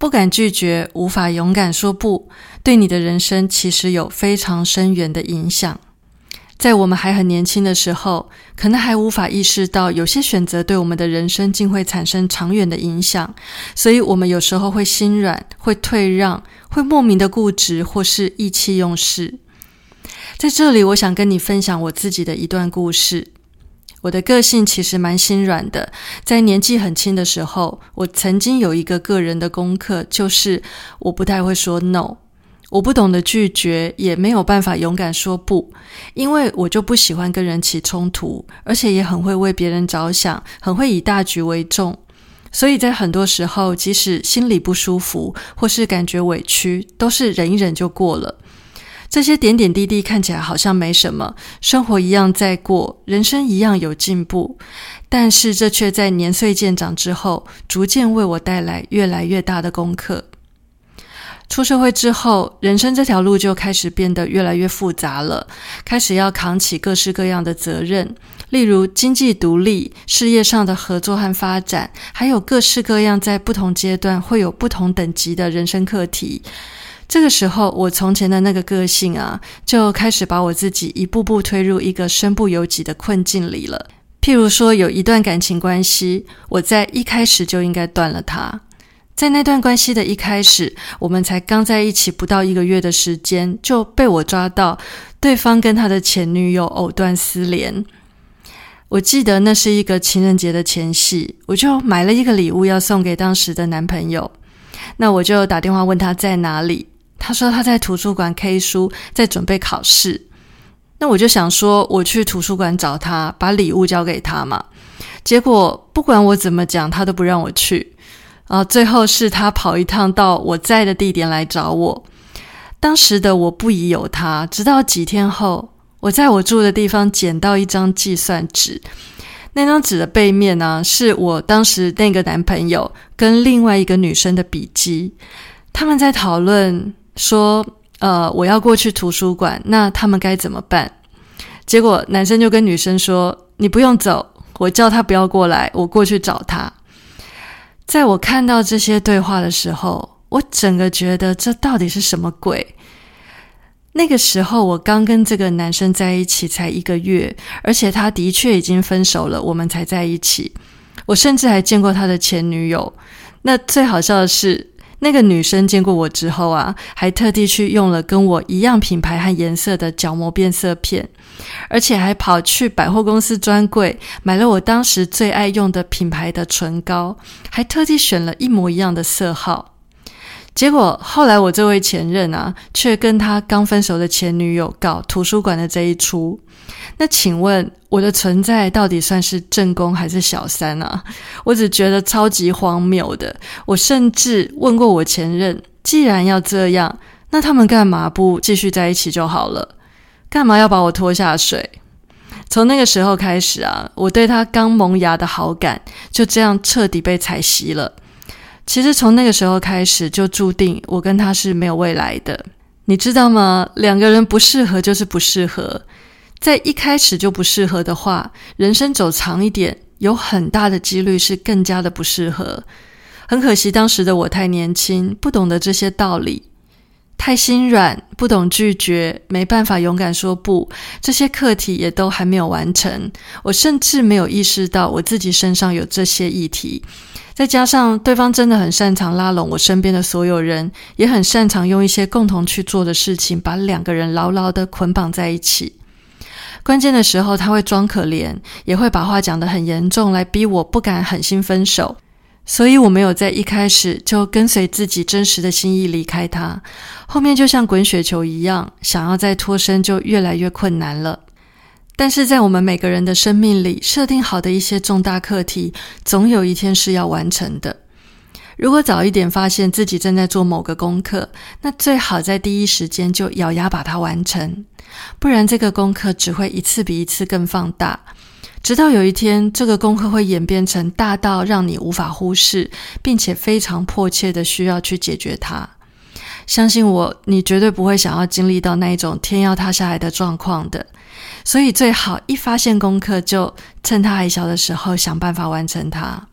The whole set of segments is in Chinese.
不敢拒绝，无法勇敢说不，对你的人生其实有非常深远的影响。在我们还很年轻的时候，可能还无法意识到有些选择对我们的人生竟会产生长远的影响，所以我们有时候会心软，会退让，会莫名的固执，或是意气用事。在这里，我想跟你分享我自己的一段故事。我的个性其实蛮心软的，在年纪很轻的时候，我曾经有一个个人的功课，就是我不太会说 no，我不懂得拒绝，也没有办法勇敢说不，因为我就不喜欢跟人起冲突，而且也很会为别人着想，很会以大局为重，所以在很多时候，即使心里不舒服或是感觉委屈，都是忍一忍就过了。这些点点滴滴看起来好像没什么，生活一样在过，人生一样有进步，但是这却在年岁渐长之后，逐渐为我带来越来越大的功课。出社会之后，人生这条路就开始变得越来越复杂了，开始要扛起各式各样的责任，例如经济独立、事业上的合作和发展，还有各式各样在不同阶段会有不同等级的人生课题。这个时候，我从前的那个个性啊，就开始把我自己一步步推入一个身不由己的困境里了。譬如说，有一段感情关系，我在一开始就应该断了它。在那段关系的一开始，我们才刚在一起不到一个月的时间，就被我抓到对方跟他的前女友藕断丝连。我记得那是一个情人节的前夕，我就买了一个礼物要送给当时的男朋友。那我就打电话问他在哪里。他说他在图书馆 K 书，在准备考试。那我就想说，我去图书馆找他，把礼物交给他嘛。结果不管我怎么讲，他都不让我去。啊，最后是他跑一趟到我在的地点来找我。当时的我不疑有他，直到几天后，我在我住的地方捡到一张计算纸。那张纸的背面呢，是我当时那个男朋友跟另外一个女生的笔记。他们在讨论。说，呃，我要过去图书馆，那他们该怎么办？结果男生就跟女生说：“你不用走，我叫他不要过来，我过去找他。”在我看到这些对话的时候，我整个觉得这到底是什么鬼？那个时候我刚跟这个男生在一起才一个月，而且他的确已经分手了，我们才在一起。我甚至还见过他的前女友。那最好笑的是。那个女生见过我之后啊，还特地去用了跟我一样品牌和颜色的角膜变色片，而且还跑去百货公司专柜买了我当时最爱用的品牌的唇膏，还特地选了一模一样的色号。结果后来我这位前任啊，却跟他刚分手的前女友搞图书馆的这一出。那请问我的存在到底算是正宫还是小三啊？我只觉得超级荒谬的。我甚至问过我前任，既然要这样，那他们干嘛不继续在一起就好了？干嘛要把我拖下水？从那个时候开始啊，我对他刚萌芽的好感就这样彻底被踩熄了。其实从那个时候开始，就注定我跟他是没有未来的。你知道吗？两个人不适合就是不适合，在一开始就不适合的话，人生走长一点，有很大的几率是更加的不适合。很可惜，当时的我太年轻，不懂得这些道理。太心软，不懂拒绝，没办法勇敢说不，这些课题也都还没有完成。我甚至没有意识到我自己身上有这些议题。再加上对方真的很擅长拉拢我身边的所有人，也很擅长用一些共同去做的事情，把两个人牢牢的捆绑在一起。关键的时候，他会装可怜，也会把话讲得很严重，来逼我不敢狠心分手。所以我没有在一开始就跟随自己真实的心意离开他，后面就像滚雪球一样，想要再脱身就越来越困难了。但是在我们每个人的生命里，设定好的一些重大课题，总有一天是要完成的。如果早一点发现自己正在做某个功课，那最好在第一时间就咬牙把它完成，不然这个功课只会一次比一次更放大，直到有一天，这个功课会演变成大到让你无法忽视，并且非常迫切的需要去解决它。相信我，你绝对不会想要经历到那一种天要塌下来的状况的。所以最好一发现功课，就趁他还小的时候想办法完成它。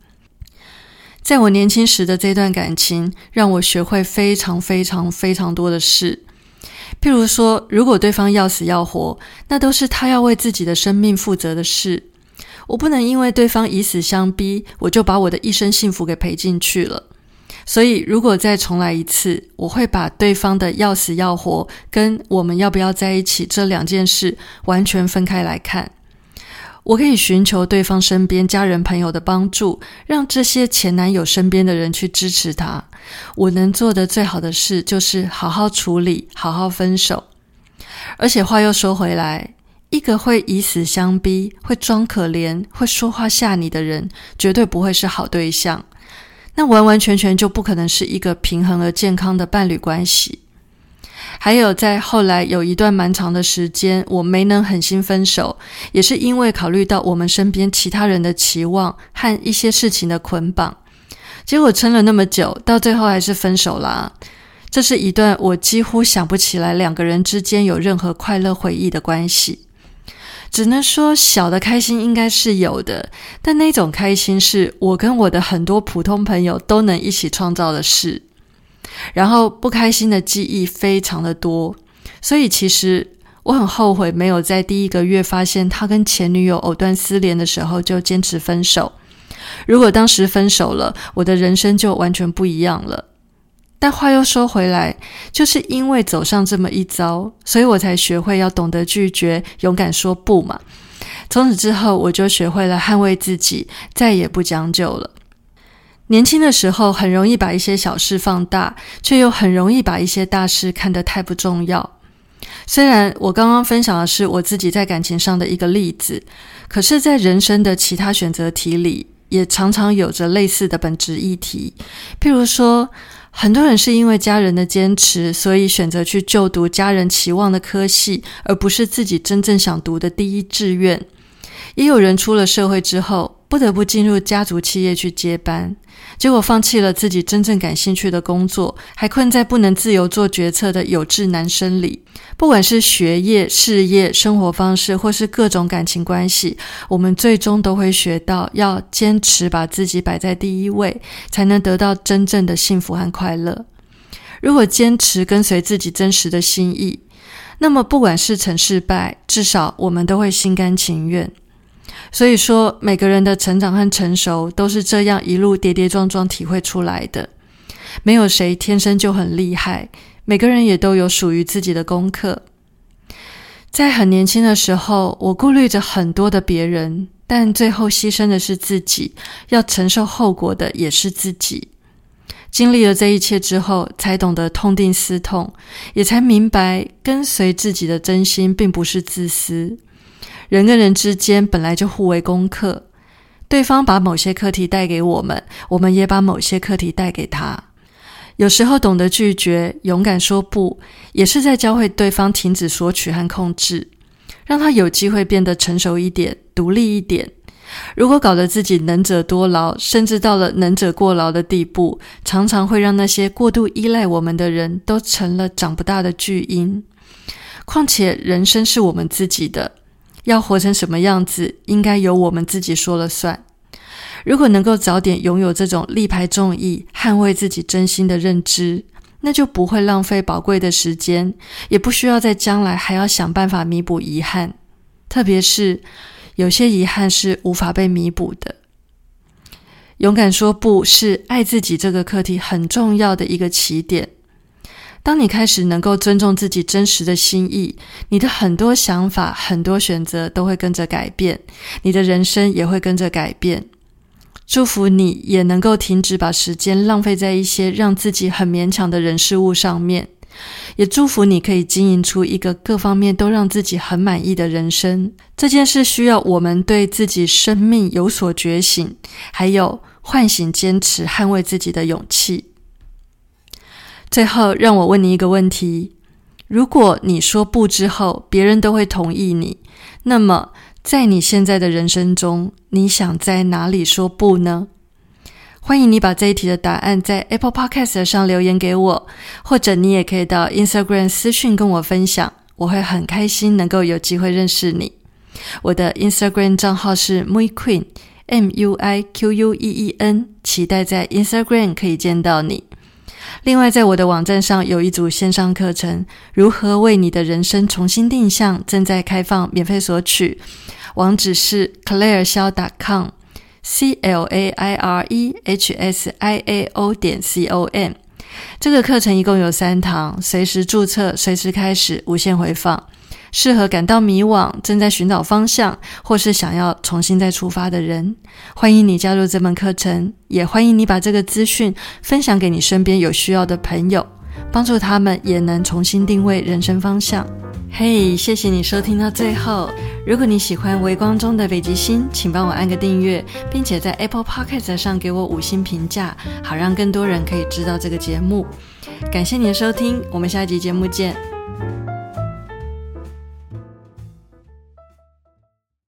在我年轻时的这段感情，让我学会非常非常非常多的事。譬如说，如果对方要死要活，那都是他要为自己的生命负责的事。我不能因为对方以死相逼，我就把我的一生幸福给赔进去了。所以，如果再重来一次，我会把对方的要死要活跟我们要不要在一起这两件事完全分开来看。我可以寻求对方身边家人朋友的帮助，让这些前男友身边的人去支持他。我能做的最好的事就是好好处理，好好分手。而且话又说回来，一个会以死相逼、会装可怜、会说话吓你的人，绝对不会是好对象。那完完全全就不可能是一个平衡而健康的伴侣关系。还有，在后来有一段蛮长的时间，我没能狠心分手，也是因为考虑到我们身边其他人的期望和一些事情的捆绑，结果撑了那么久，到最后还是分手啦。这是一段我几乎想不起来两个人之间有任何快乐回忆的关系，只能说小的开心应该是有的，但那种开心是我跟我的很多普通朋友都能一起创造的事。然后不开心的记忆非常的多，所以其实我很后悔没有在第一个月发现他跟前女友藕断丝连的时候就坚持分手。如果当时分手了，我的人生就完全不一样了。但话又说回来，就是因为走上这么一遭，所以我才学会要懂得拒绝，勇敢说不嘛。从此之后，我就学会了捍卫自己，再也不将就了。年轻的时候，很容易把一些小事放大，却又很容易把一些大事看得太不重要。虽然我刚刚分享的是我自己在感情上的一个例子，可是，在人生的其他选择题里，也常常有着类似的本质议题。譬如说，很多人是因为家人的坚持，所以选择去就读家人期望的科系，而不是自己真正想读的第一志愿。也有人出了社会之后，不得不进入家族企业去接班。结果放弃了自己真正感兴趣的工作，还困在不能自由做决策的有志男生里。不管是学业、事业、生活方式，或是各种感情关系，我们最终都会学到要坚持把自己摆在第一位，才能得到真正的幸福和快乐。如果坚持跟随自己真实的心意，那么不管是成是败，至少我们都会心甘情愿。所以说，每个人的成长和成熟都是这样一路跌跌撞撞体会出来的。没有谁天生就很厉害，每个人也都有属于自己的功课。在很年轻的时候，我顾虑着很多的别人，但最后牺牲的是自己，要承受后果的也是自己。经历了这一切之后，才懂得痛定思痛，也才明白跟随自己的真心并不是自私。人跟人之间本来就互为功课，对方把某些课题带给我们，我们也把某些课题带给他。有时候懂得拒绝，勇敢说不，也是在教会对方停止索取和控制，让他有机会变得成熟一点、独立一点。如果搞得自己能者多劳，甚至到了能者过劳的地步，常常会让那些过度依赖我们的人都成了长不大的巨婴。况且，人生是我们自己的。要活成什么样子，应该由我们自己说了算。如果能够早点拥有这种力排众议、捍卫自己真心的认知，那就不会浪费宝贵的时间，也不需要在将来还要想办法弥补遗憾。特别是有些遗憾是无法被弥补的。勇敢说不是爱自己这个课题很重要的一个起点。当你开始能够尊重自己真实的心意，你的很多想法、很多选择都会跟着改变，你的人生也会跟着改变。祝福你也能够停止把时间浪费在一些让自己很勉强的人事物上面，也祝福你可以经营出一个各方面都让自己很满意的人生。这件事需要我们对自己生命有所觉醒，还有唤醒、坚持、捍卫自己的勇气。最后，让我问你一个问题：如果你说不之后，别人都会同意你，那么在你现在的人生中，你想在哪里说不呢？欢迎你把这一题的答案在 Apple Podcast 上留言给我，或者你也可以到 Instagram 私讯跟我分享，我会很开心能够有机会认识你。我的 Instagram 账号是 Mui Queen M U I Q U E E N，期待在 Instagram 可以见到你。另外，在我的网站上有一组线上课程，如何为你的人生重新定向，正在开放，免费索取。网址是 Claire 肖 .com。c l a i r e h s i a o 点 c o m，这个课程一共有三堂，随时注册，随时开始，无限回放，适合感到迷惘、正在寻找方向，或是想要重新再出发的人。欢迎你加入这门课程，也欢迎你把这个资讯分享给你身边有需要的朋友，帮助他们也能重新定位人生方向。嘿，谢谢你收听到最后。如果你喜欢《微光中的北极星》，请帮我按个订阅，并且在 Apple Podcast 上给我五星评价，好让更多人可以知道这个节目。感谢你的收听，我们下一集节目见。